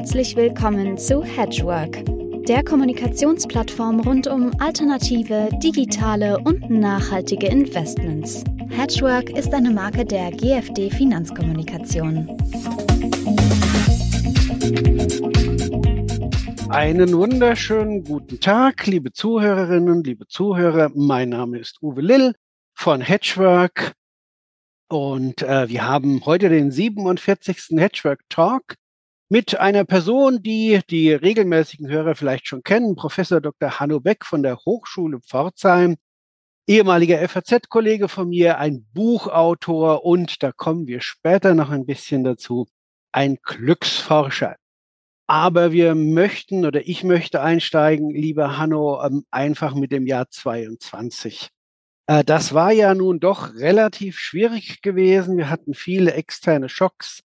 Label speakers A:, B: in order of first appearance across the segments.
A: Herzlich willkommen zu Hedgework, der Kommunikationsplattform rund um alternative, digitale und nachhaltige Investments. Hedgework ist eine Marke der GFD Finanzkommunikation.
B: Einen wunderschönen guten Tag, liebe Zuhörerinnen, liebe Zuhörer. Mein Name ist Uwe Lill von Hedgework und äh, wir haben heute den 47. Hedgework Talk mit einer Person, die die regelmäßigen Hörer vielleicht schon kennen, Professor Dr. Hanno Beck von der Hochschule Pforzheim, ehemaliger FAZ-Kollege von mir, ein Buchautor und da kommen wir später noch ein bisschen dazu, ein Glücksforscher. Aber wir möchten oder ich möchte einsteigen, lieber Hanno, ähm, einfach mit dem Jahr 22. Äh, das war ja nun doch relativ schwierig gewesen. Wir hatten viele externe Schocks.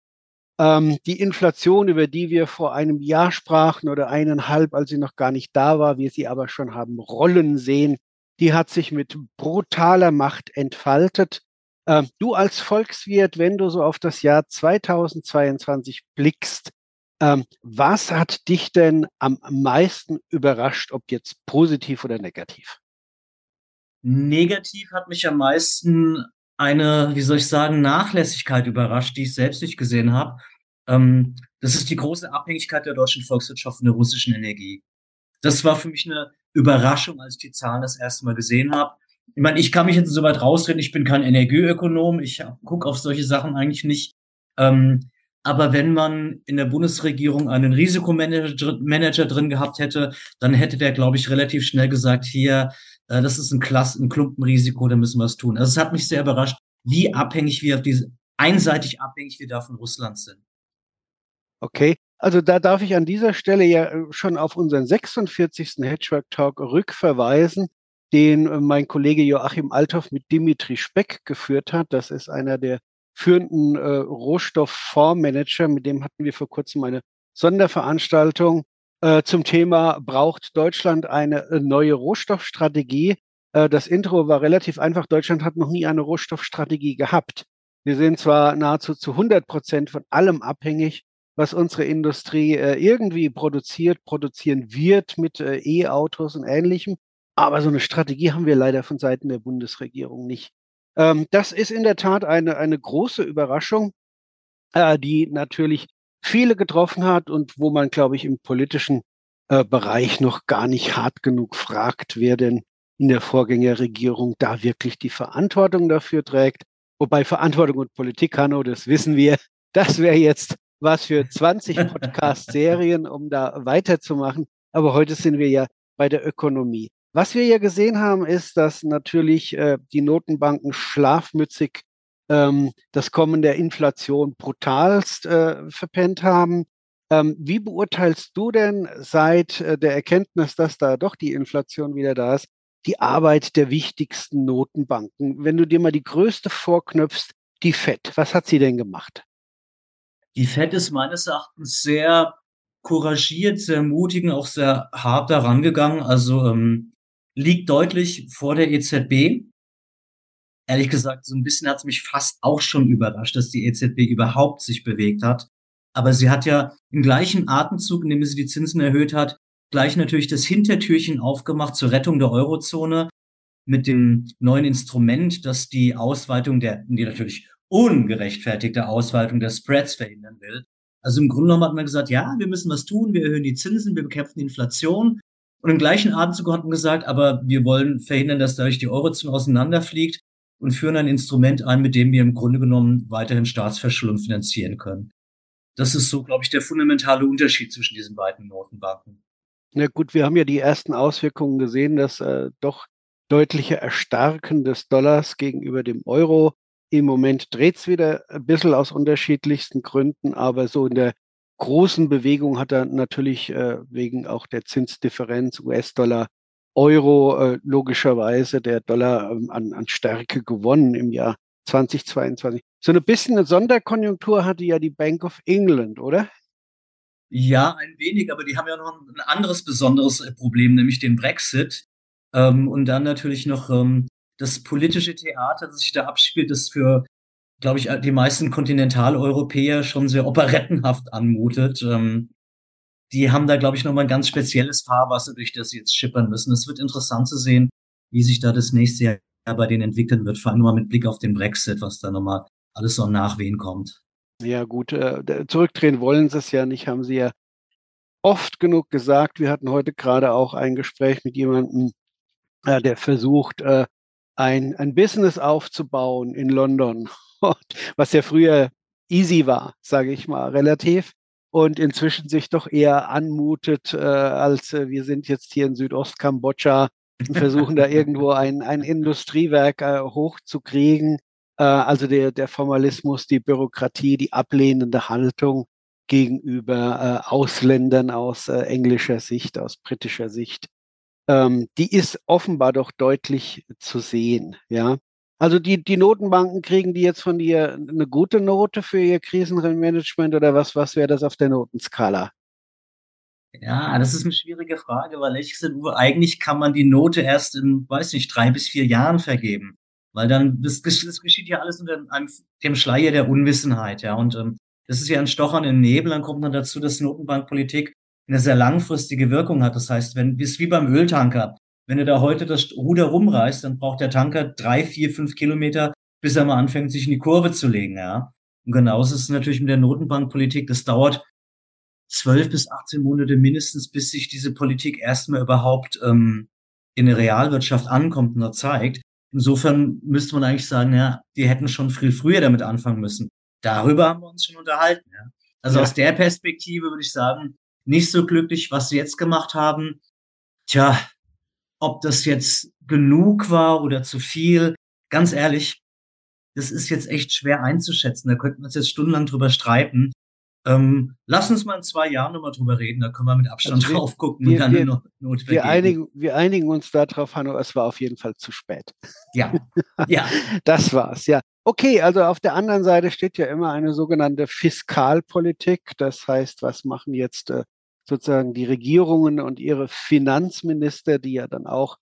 B: Ähm, die Inflation, über die wir vor einem Jahr sprachen oder eineinhalb, als sie noch gar nicht da war, wir sie aber schon haben rollen sehen, die hat sich mit brutaler Macht entfaltet. Ähm, du als Volkswirt, wenn du so auf das Jahr 2022 blickst, ähm, was hat dich denn am meisten überrascht, ob jetzt positiv oder negativ?
C: Negativ hat mich am meisten eine, wie soll ich sagen, Nachlässigkeit überrascht, die ich selbst nicht gesehen habe. Ähm, das ist die große Abhängigkeit der deutschen Volkswirtschaft von der russischen Energie. Das war für mich eine Überraschung, als ich die Zahlen das erste Mal gesehen habe. Ich meine, ich kann mich jetzt so weit rausreden, ich bin kein Energieökonom, ich gucke auf solche Sachen eigentlich nicht. Ähm, aber wenn man in der Bundesregierung einen Risikomanager Manager drin gehabt hätte, dann hätte der, glaube ich, relativ schnell gesagt, hier, äh, das ist ein Klass, ein Klumpenrisiko, da müssen wir es tun. Also es hat mich sehr überrascht, wie abhängig wir auf diese, einseitig abhängig wir da von Russland sind.
B: Okay, also da darf ich an dieser Stelle ja äh, schon auf unseren 46. Hedgework Talk rückverweisen, den äh, mein Kollege Joachim Althoff mit Dimitri Speck geführt hat. Das ist einer der führenden äh, Rohstofffondsmanager, mit dem hatten wir vor kurzem eine Sonderveranstaltung äh, zum Thema, braucht Deutschland eine äh, neue Rohstoffstrategie? Äh, das Intro war relativ einfach. Deutschland hat noch nie eine Rohstoffstrategie gehabt. Wir sind zwar nahezu zu 100 Prozent von allem abhängig, was unsere Industrie äh, irgendwie produziert, produzieren wird mit äh, E-Autos und Ähnlichem. Aber so eine Strategie haben wir leider von Seiten der Bundesregierung nicht. Ähm, das ist in der Tat eine, eine große Überraschung, äh, die natürlich viele getroffen hat und wo man, glaube ich, im politischen äh, Bereich noch gar nicht hart genug fragt, wer denn in der Vorgängerregierung da wirklich die Verantwortung dafür trägt. Wobei Verantwortung und Politik, Hanno, das wissen wir, das wäre jetzt was für 20 Podcast-Serien, um da weiterzumachen. Aber heute sind wir ja bei der Ökonomie. Was wir ja gesehen haben, ist, dass natürlich äh, die Notenbanken schlafmützig ähm, das Kommen der Inflation brutalst äh, verpennt haben. Ähm, wie beurteilst du denn seit äh, der Erkenntnis, dass da doch die Inflation wieder da ist, die Arbeit der wichtigsten Notenbanken? Wenn du dir mal die größte vorknöpfst, die FED, was hat sie denn gemacht?
C: Die FED ist meines Erachtens sehr couragiert, sehr mutig und auch sehr hart daran gegangen. Also ähm, liegt deutlich vor der EZB ehrlich gesagt, so ein bisschen hat es mich fast auch schon überrascht, dass die EZB überhaupt sich bewegt hat. Aber sie hat ja im gleichen Atemzug, in dem sie die Zinsen erhöht hat, gleich natürlich das Hintertürchen aufgemacht zur Rettung der Eurozone mit dem neuen Instrument, das die Ausweitung der, die natürlich ungerechtfertigte Ausweitung der Spreads verhindern will. Also im Grunde genommen hat man gesagt, ja, wir müssen was tun, wir erhöhen die Zinsen, wir bekämpfen die Inflation. Und im gleichen Atemzug hat man gesagt, aber wir wollen verhindern, dass dadurch die Eurozone auseinanderfliegt und führen ein Instrument ein, mit dem wir im Grunde genommen weiterhin Staatsverschuldung finanzieren können. Das ist so, glaube ich, der fundamentale Unterschied zwischen diesen beiden Notenbanken.
B: Na gut, wir haben ja die ersten Auswirkungen gesehen, dass äh, doch deutliche Erstarken des Dollars gegenüber dem Euro. Im Moment dreht es wieder ein bisschen aus unterschiedlichsten Gründen, aber so in der großen Bewegung hat er natürlich äh, wegen auch der Zinsdifferenz US-Dollar Euro äh, logischerweise der Dollar ähm, an, an Stärke gewonnen im Jahr 2022. So ein bisschen eine Sonderkonjunktur hatte ja die Bank of England, oder?
C: Ja, ein wenig, aber die haben ja noch ein anderes besonderes äh, Problem, nämlich den Brexit. Ähm, und dann natürlich noch ähm, das politische Theater, das sich da abspielt, das für, glaube ich, die meisten Kontinentaleuropäer schon sehr operettenhaft anmutet. Ähm, die haben da, glaube ich, nochmal ein ganz spezielles Fahrwasser, durch das sie jetzt schippern müssen. Es wird interessant zu sehen, wie sich da das nächste Jahr bei denen entwickeln wird, vor allem mal mit Blick auf den Brexit, was da nochmal alles so am Nachwehen kommt.
B: Ja, gut, äh, zurückdrehen wollen sie es ja nicht, haben sie ja oft genug gesagt. Wir hatten heute gerade auch ein Gespräch mit jemandem, äh, der versucht, äh, ein, ein Business aufzubauen in London, was ja früher easy war, sage ich mal, relativ. Und inzwischen sich doch eher anmutet, äh, als äh, wir sind jetzt hier in Südostkambodscha und versuchen da irgendwo ein, ein Industriewerk äh, hochzukriegen. Äh, also der, der Formalismus, die Bürokratie, die ablehnende Haltung gegenüber äh, Ausländern aus äh, englischer Sicht, aus britischer Sicht, ähm, die ist offenbar doch deutlich zu sehen. Ja, also die, die Notenbanken kriegen die jetzt von dir eine gute Note für ihr Krisenmanagement oder was, was wäre das auf der Notenskala?
C: Ja, das ist eine schwierige Frage, weil ehrlich gesagt, eigentlich kann man die Note erst in, weiß nicht, drei bis vier Jahren vergeben. Weil dann, das, das geschieht ja alles unter einem, dem Schleier der Unwissenheit, ja. Und ähm, das ist ja ein Stochern im Nebel. Dann kommt man dazu, dass Notenbankpolitik eine sehr langfristige Wirkung hat. Das heißt, wenn, ist wie beim Öltanker. Wenn du da heute das Ruder rumreißt, dann braucht der Tanker drei, vier, fünf Kilometer, bis er mal anfängt, sich in die Kurve zu legen, ja. Und genauso ist es natürlich mit der Notenbankpolitik. Das dauert zwölf bis 18 Monate mindestens, bis sich diese Politik erstmal überhaupt ähm, in der Realwirtschaft ankommt und da zeigt. Insofern müsste man eigentlich sagen, ja, die hätten schon viel früher damit anfangen müssen. Darüber haben wir uns schon unterhalten. Ja. Also ja. aus der Perspektive würde ich sagen, nicht so glücklich, was sie jetzt gemacht haben. Tja, ob das jetzt genug war oder zu viel, ganz ehrlich, das ist jetzt echt schwer einzuschätzen. Da könnten wir uns jetzt stundenlang drüber streiten. Ähm, lass uns mal in zwei Jahren nochmal drüber reden, da können wir mit Abstand also wir, drauf gucken
B: wir, und dann wir, eine Note wir einigen, wir einigen uns darauf, Hanno, es war auf jeden Fall zu spät.
C: Ja, ja.
B: das war's, ja. Okay, also auf der anderen Seite steht ja immer eine sogenannte Fiskalpolitik. Das heißt, was machen jetzt äh, sozusagen die Regierungen und ihre Finanzminister, die ja dann auch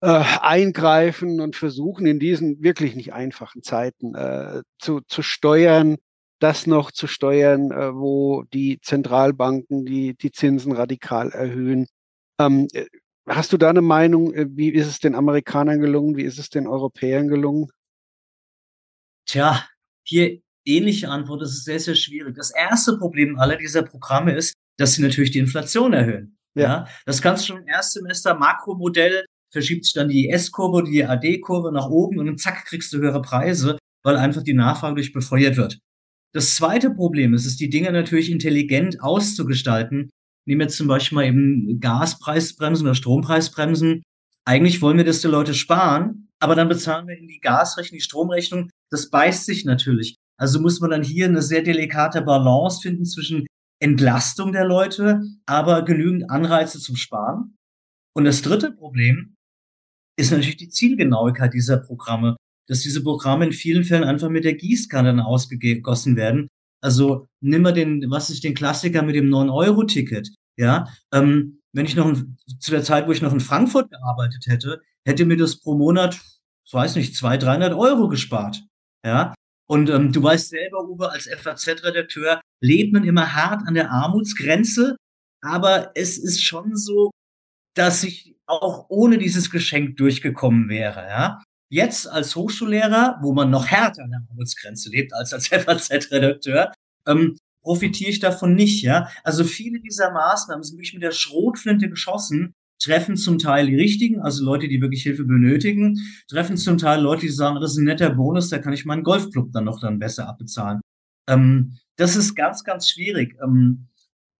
B: äh, eingreifen und versuchen in diesen wirklich nicht einfachen Zeiten äh, zu, zu steuern, das noch zu steuern, äh, wo die Zentralbanken die, die Zinsen radikal erhöhen. Ähm, äh, hast du da eine Meinung, äh, wie ist es den Amerikanern gelungen, wie ist es den Europäern gelungen?
C: Tja, hier ähnliche Antwort, das ist sehr, sehr schwierig. Das erste Problem aller dieser Programme ist, dass sie natürlich die Inflation erhöhen. Ja. ja das kannst du schon im Erstsemester Makromodell verschiebt sich dann die S-Kurve, die AD-Kurve nach oben und dann zack kriegst du höhere Preise, weil einfach die Nachfrage durch befeuert wird. Das zweite Problem ist, ist die Dinge natürlich intelligent auszugestalten. Nehmen wir zum Beispiel mal eben Gaspreisbremsen oder Strompreisbremsen. Eigentlich wollen wir, dass die Leute sparen, aber dann bezahlen wir in die Gasrechnung, die Stromrechnung. Das beißt sich natürlich. Also muss man dann hier eine sehr delikate Balance finden zwischen Entlastung der Leute, aber genügend Anreize zum Sparen. Und das dritte Problem ist natürlich die Zielgenauigkeit dieser Programme, dass diese Programme in vielen Fällen einfach mit der Gießkanne ausgegossen werden. Also nimm mal den, was ist den Klassiker mit dem 9-Euro-Ticket, ja, ähm, wenn ich noch ein, zu der Zeit, wo ich noch in Frankfurt gearbeitet hätte, hätte mir das pro Monat, ich weiß nicht, 200, 300 Euro gespart, ja. Und ähm, du weißt selber, Uwe, als FAZ-Redakteur lebt man immer hart an der Armutsgrenze, aber es ist schon so, dass ich auch ohne dieses Geschenk durchgekommen wäre, ja. Jetzt als Hochschullehrer, wo man noch härter an der Armutsgrenze lebt als als FAZ-Redakteur, ähm, profitiere ich davon nicht, ja. Also viele dieser Maßnahmen sind wirklich mit der Schrotflinte geschossen, treffen zum Teil die Richtigen, also Leute, die wirklich Hilfe benötigen, treffen zum Teil Leute, die sagen, das ist ein netter Bonus, da kann ich meinen Golfclub dann noch dann besser abbezahlen. Ähm, das ist ganz, ganz schwierig. Ähm,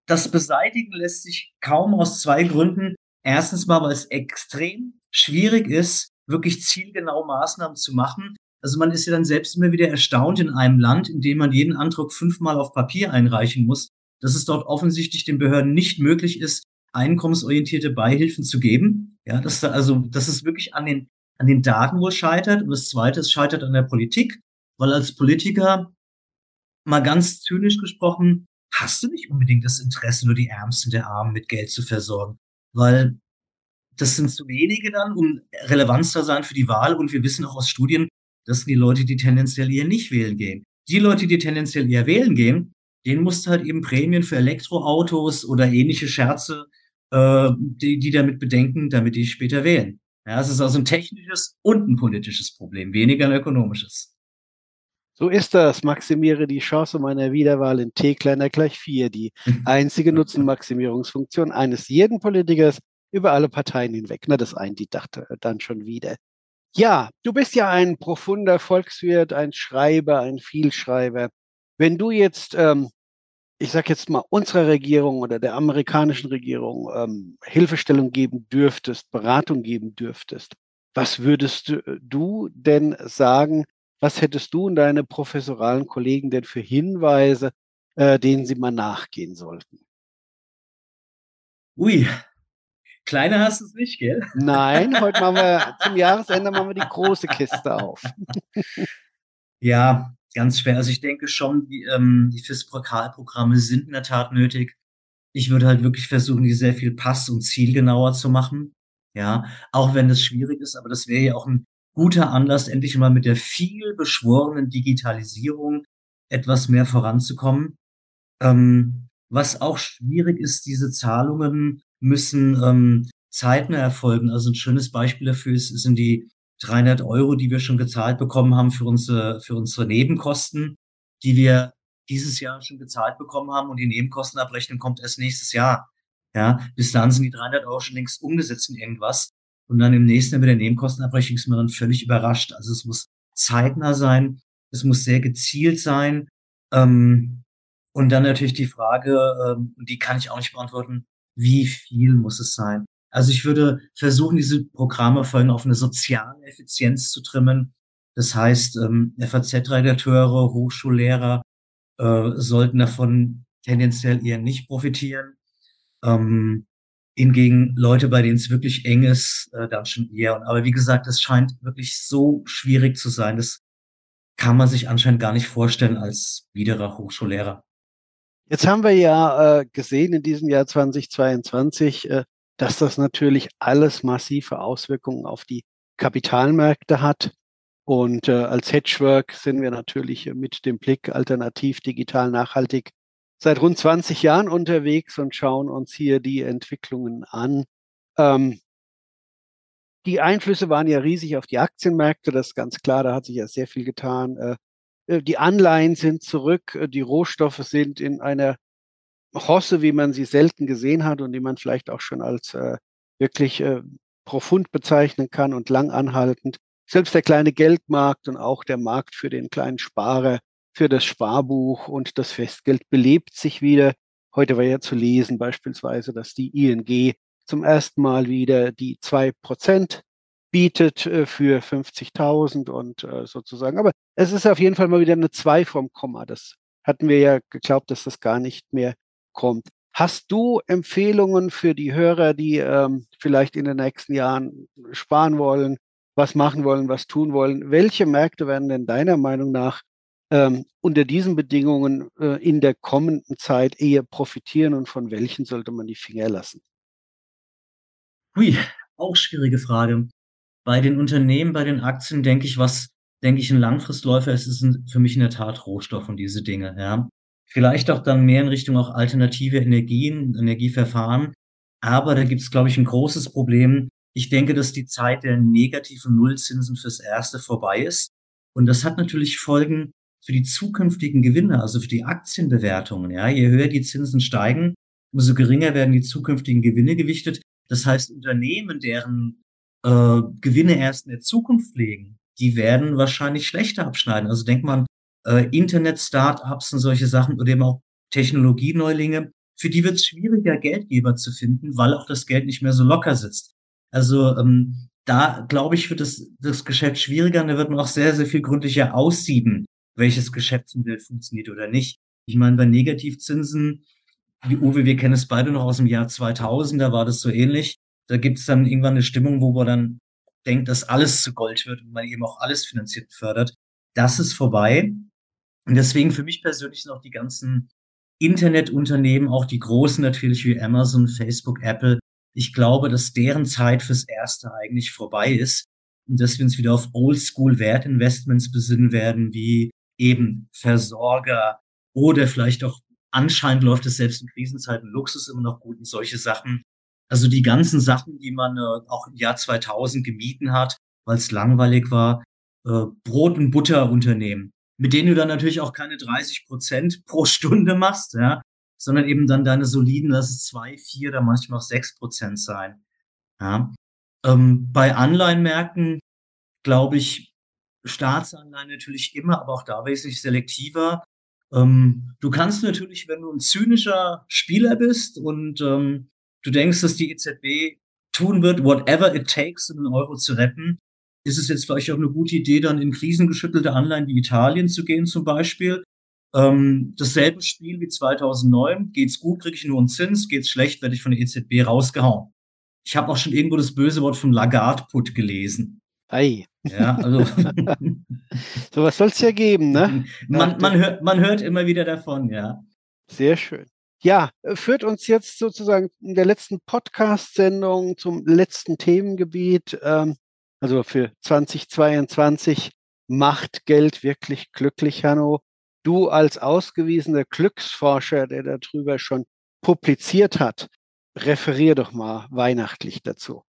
C: das beseitigen lässt sich kaum aus zwei Gründen. Erstens mal, weil es extrem schwierig ist, wirklich zielgenau Maßnahmen zu machen. Also man ist ja dann selbst immer wieder erstaunt in einem Land, in dem man jeden Antrag fünfmal auf Papier einreichen muss, dass es dort offensichtlich den Behörden nicht möglich ist, einkommensorientierte Beihilfen zu geben. Ja, dass da also, dass es wirklich an den, an den Daten wohl scheitert. Und das zweite, es scheitert an der Politik, weil als Politiker, mal ganz zynisch gesprochen, hast du nicht unbedingt das Interesse, nur die Ärmsten der Armen mit Geld zu versorgen. Weil das sind zu wenige dann, um Relevanz zu sein für die Wahl. Und wir wissen auch aus Studien, das sind die Leute, die tendenziell eher nicht wählen gehen. Die Leute, die tendenziell eher wählen gehen, den musst du halt eben Prämien für Elektroautos oder ähnliche Scherze, äh, die, die damit bedenken, damit die später wählen. Ja, es ist also ein technisches und ein politisches Problem, weniger ein ökonomisches.
B: So ist das. Maximiere die Chance meiner Wiederwahl in T kleiner gleich 4, die einzige Nutzenmaximierungsfunktion eines jeden Politikers über alle Parteien hinweg. Na, das ein, die dachte dann schon wieder. Ja, du bist ja ein profunder Volkswirt, ein Schreiber, ein Vielschreiber. Wenn du jetzt, ähm, ich sage jetzt mal, unserer Regierung oder der amerikanischen Regierung ähm, Hilfestellung geben dürftest, Beratung geben dürftest, was würdest du denn sagen, was hättest du und deine professoralen Kollegen denn für Hinweise, äh, denen sie mal nachgehen sollten?
C: Ui, kleiner hast du es nicht, gell?
B: Nein, heute machen wir zum Jahresende machen wir die große Kiste auf.
C: ja, ganz schwer. Also ich denke schon, die, ähm, die FIS-Programme sind in der Tat nötig. Ich würde halt wirklich versuchen, die sehr viel pass- und zielgenauer zu machen. Ja, auch wenn das schwierig ist, aber das wäre ja auch ein guter Anlass, endlich mal mit der viel beschworenen Digitalisierung etwas mehr voranzukommen. Ähm, was auch schwierig ist, diese Zahlungen müssen ähm, zeitnah erfolgen. Also ein schönes Beispiel dafür ist, sind die 300 Euro, die wir schon gezahlt bekommen haben für unsere, für unsere Nebenkosten, die wir dieses Jahr schon gezahlt bekommen haben und die Nebenkostenabrechnung kommt erst nächstes Jahr. Ja, bis dann sind die 300 Euro schon längst umgesetzt in irgendwas. Und dann im nächsten mit der Nebenkostenabrechnung ist man dann völlig überrascht. Also es muss zeitnah sein, es muss sehr gezielt sein. Ähm, und dann natürlich die Frage, ähm, die kann ich auch nicht beantworten, wie viel muss es sein? Also ich würde versuchen, diese Programme vor auf eine soziale Effizienz zu trimmen. Das heißt, ähm, FAZ-Redakteure, Hochschullehrer äh, sollten davon tendenziell eher nicht profitieren. Ähm, Hingegen Leute, bei denen es wirklich eng ist, äh, dann schon eher. Aber wie gesagt, es scheint wirklich so schwierig zu sein. Das kann man sich anscheinend gar nicht vorstellen als widerer Hochschullehrer.
B: Jetzt haben wir ja äh, gesehen in diesem Jahr 2022, äh, dass das natürlich alles massive Auswirkungen auf die Kapitalmärkte hat. Und äh, als Hedgework sind wir natürlich mit dem Blick alternativ, digital, nachhaltig seit rund 20 Jahren unterwegs und schauen uns hier die Entwicklungen an. Ähm, die Einflüsse waren ja riesig auf die Aktienmärkte, das ist ganz klar, da hat sich ja sehr viel getan. Äh, äh die Anleihen sind zurück, äh, die Rohstoffe sind in einer Hosse, wie man sie selten gesehen hat und die man vielleicht auch schon als äh, wirklich äh, profund bezeichnen kann und lang anhaltend. Selbst der kleine Geldmarkt und auch der Markt für den kleinen Sparer für das Sparbuch und das Festgeld belebt sich wieder. Heute war ja zu lesen beispielsweise, dass die ING zum ersten Mal wieder die zwei Prozent bietet äh, für 50.000 und äh, sozusagen. Aber es ist auf jeden Fall mal wieder eine zwei vom Komma. Das hatten wir ja geglaubt, dass das gar nicht mehr kommt. Hast du Empfehlungen für die Hörer, die ähm, vielleicht in den nächsten Jahren sparen wollen, was machen wollen, was tun wollen? Welche Märkte werden denn deiner Meinung nach ähm, unter diesen Bedingungen äh, in der kommenden Zeit eher profitieren und von welchen sollte man die Finger lassen?
C: Hui, auch schwierige Frage. Bei den Unternehmen, bei den Aktien denke ich, was denke ich ein Langfristläufer ist, ist für mich in der Tat Rohstoff und diese Dinge, ja. Vielleicht auch dann mehr in Richtung auch alternative Energien, Energieverfahren. Aber da gibt es, glaube ich, ein großes Problem. Ich denke, dass die Zeit der negativen Nullzinsen fürs Erste vorbei ist. Und das hat natürlich Folgen für die zukünftigen Gewinne, also für die Aktienbewertungen. Ja, je höher die Zinsen steigen, umso geringer werden die zukünftigen Gewinne gewichtet. Das heißt, Unternehmen, deren äh, Gewinne erst in der Zukunft legen, die werden wahrscheinlich schlechter abschneiden. Also denkt man, äh, Internet-Startups und solche Sachen oder eben auch Technologieneulinge, für die wird es schwieriger, Geldgeber zu finden, weil auch das Geld nicht mehr so locker sitzt. Also ähm, da, glaube ich, wird das, das Geschäft schwieriger und da wird man auch sehr, sehr viel gründlicher aussieben, welches Geschäftsmodell funktioniert oder nicht. Ich meine, bei Negativzinsen, wie Uwe, wir kennen es beide noch aus dem Jahr 2000, da war das so ähnlich. Da gibt es dann irgendwann eine Stimmung, wo man dann denkt, dass alles zu Gold wird und man eben auch alles finanziert fördert. Das ist vorbei. Und deswegen für mich persönlich sind auch die ganzen Internetunternehmen, auch die großen natürlich wie Amazon, Facebook, Apple, ich glaube, dass deren Zeit fürs Erste eigentlich vorbei ist und dass wir uns wieder auf Oldschool-Wertinvestments besinnen werden, wie eben Versorger oder vielleicht auch anscheinend läuft es selbst in Krisenzeiten Luxus immer noch gut und solche Sachen. Also die ganzen Sachen, die man äh, auch im Jahr 2000 gemieten hat, weil es langweilig war, äh, Brot- und Butterunternehmen, mit denen du dann natürlich auch keine 30 Prozent pro Stunde machst, ja, sondern eben dann deine soliden, lass es zwei, vier oder manchmal auch sechs Prozent sein. Ja. Ähm, bei Anleihenmärkten glaube ich, Staatsanleihen natürlich immer, aber auch da wesentlich selektiver. Ähm, du kannst natürlich, wenn du ein zynischer Spieler bist und ähm, du denkst, dass die EZB tun wird, whatever it takes, um den Euro zu retten, ist es jetzt vielleicht auch eine gute Idee, dann in krisengeschüttelte Anleihen wie Italien zu gehen zum Beispiel. Ähm, dasselbe Spiel wie 2009. Geht's gut, kriege ich nur einen Zins. Geht's schlecht, werde ich von der EZB rausgehauen. Ich habe auch schon irgendwo das böse Wort von Lagarde-Put gelesen.
B: Ei.
C: Ja, also.
B: so was soll es ja geben, ne?
C: man, man, hört, man hört immer wieder davon, ja.
B: Sehr schön. Ja, führt uns jetzt sozusagen in der letzten Podcast-Sendung zum letzten Themengebiet. Ähm, also für 2022 macht Geld wirklich glücklich, Hanno. Du als ausgewiesener Glücksforscher, der darüber schon publiziert hat, referier doch mal weihnachtlich dazu.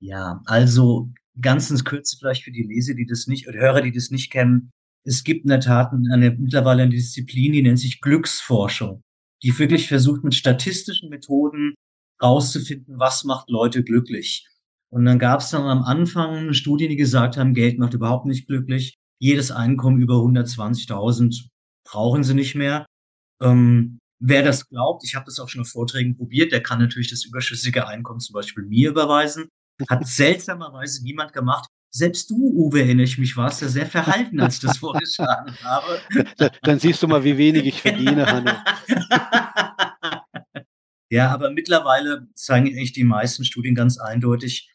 C: Ja, also ganz in Kürze vielleicht für die Leser, die das nicht, oder Hörer, die das nicht kennen. Es gibt in der Tat eine, mittlerweile eine Disziplin, die nennt sich Glücksforschung, die wirklich versucht, mit statistischen Methoden rauszufinden, was macht Leute glücklich. Und dann gab es dann am Anfang Studien, die gesagt haben, Geld macht überhaupt nicht glücklich. Jedes Einkommen über 120.000 brauchen sie nicht mehr. Ähm, wer das glaubt, ich habe das auch schon auf Vorträgen probiert, der kann natürlich das überschüssige Einkommen zum Beispiel mir überweisen. Hat seltsamerweise niemand gemacht. Selbst du, Uwe, erinnere ich mich, warst ja sehr verhalten, als ich das vorgeschlagen habe.
B: Dann siehst du mal, wie wenig ich verdiene, Hanno.
C: ja, aber mittlerweile zeigen echt die meisten Studien ganz eindeutig,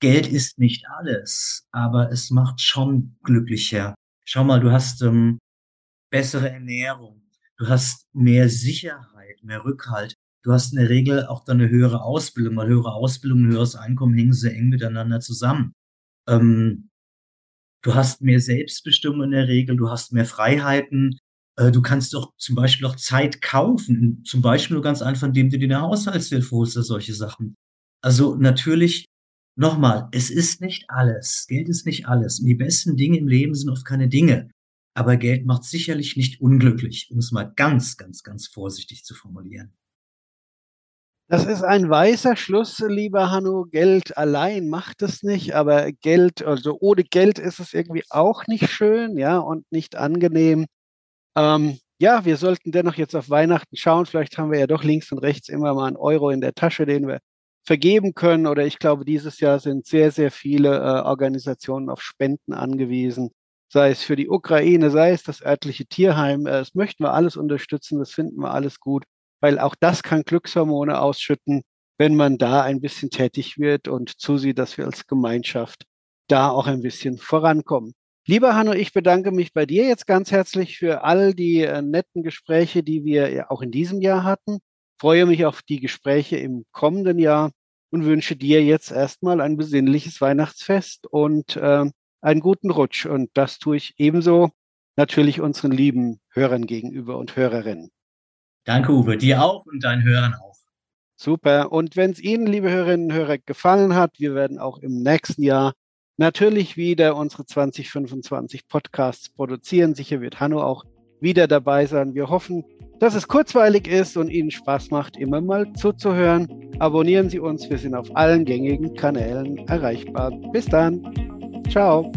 C: Geld ist nicht alles, aber es macht schon glücklicher. Schau mal, du hast ähm, bessere Ernährung, du hast mehr Sicherheit, mehr Rückhalt, du hast in der Regel auch dann eine höhere Ausbildung, weil höhere Ausbildung und höheres Einkommen hängen sehr eng miteinander zusammen. Ähm, du hast mehr Selbstbestimmung in der Regel, du hast mehr Freiheiten, äh, du kannst doch zum Beispiel auch Zeit kaufen, zum Beispiel nur ganz einfach, indem du dir eine Haushaltshilfe holst oder solche Sachen. Also natürlich Nochmal, es ist nicht alles. Geld ist nicht alles. Und die besten Dinge im Leben sind oft keine Dinge. Aber Geld macht sicherlich nicht unglücklich, um es mal ganz, ganz, ganz vorsichtig zu formulieren.
B: Das ist ein weißer Schluss, lieber Hanno. Geld allein macht es nicht, aber Geld, also ohne Geld ist es irgendwie auch nicht schön, ja, und nicht angenehm. Ähm, ja, wir sollten dennoch jetzt auf Weihnachten schauen. Vielleicht haben wir ja doch links und rechts immer mal einen Euro in der Tasche, den wir vergeben können. Oder ich glaube, dieses Jahr sind sehr, sehr viele äh, Organisationen auf Spenden angewiesen, sei es für die Ukraine, sei es das örtliche Tierheim. Äh, das möchten wir alles unterstützen, das finden wir alles gut, weil auch das kann Glückshormone ausschütten, wenn man da ein bisschen tätig wird und zusieht, dass wir als Gemeinschaft da auch ein bisschen vorankommen. Lieber Hanno, ich bedanke mich bei dir jetzt ganz herzlich für all die äh, netten Gespräche, die wir auch in diesem Jahr hatten freue mich auf die Gespräche im kommenden Jahr und wünsche dir jetzt erstmal ein besinnliches Weihnachtsfest und äh, einen guten Rutsch. Und das tue ich ebenso natürlich unseren lieben Hörern gegenüber und Hörerinnen.
C: Danke, Uwe. Dir auch und deinen Hörern auch.
B: Super. Und wenn es Ihnen, liebe Hörerinnen und Hörer, gefallen hat, wir werden auch im nächsten Jahr natürlich wieder unsere 2025 Podcasts produzieren. Sicher wird Hanno auch wieder dabei sein. Wir hoffen, dass es kurzweilig ist und Ihnen Spaß macht, immer mal zuzuhören. Abonnieren Sie uns, wir sind auf allen gängigen Kanälen erreichbar. Bis dann. Ciao.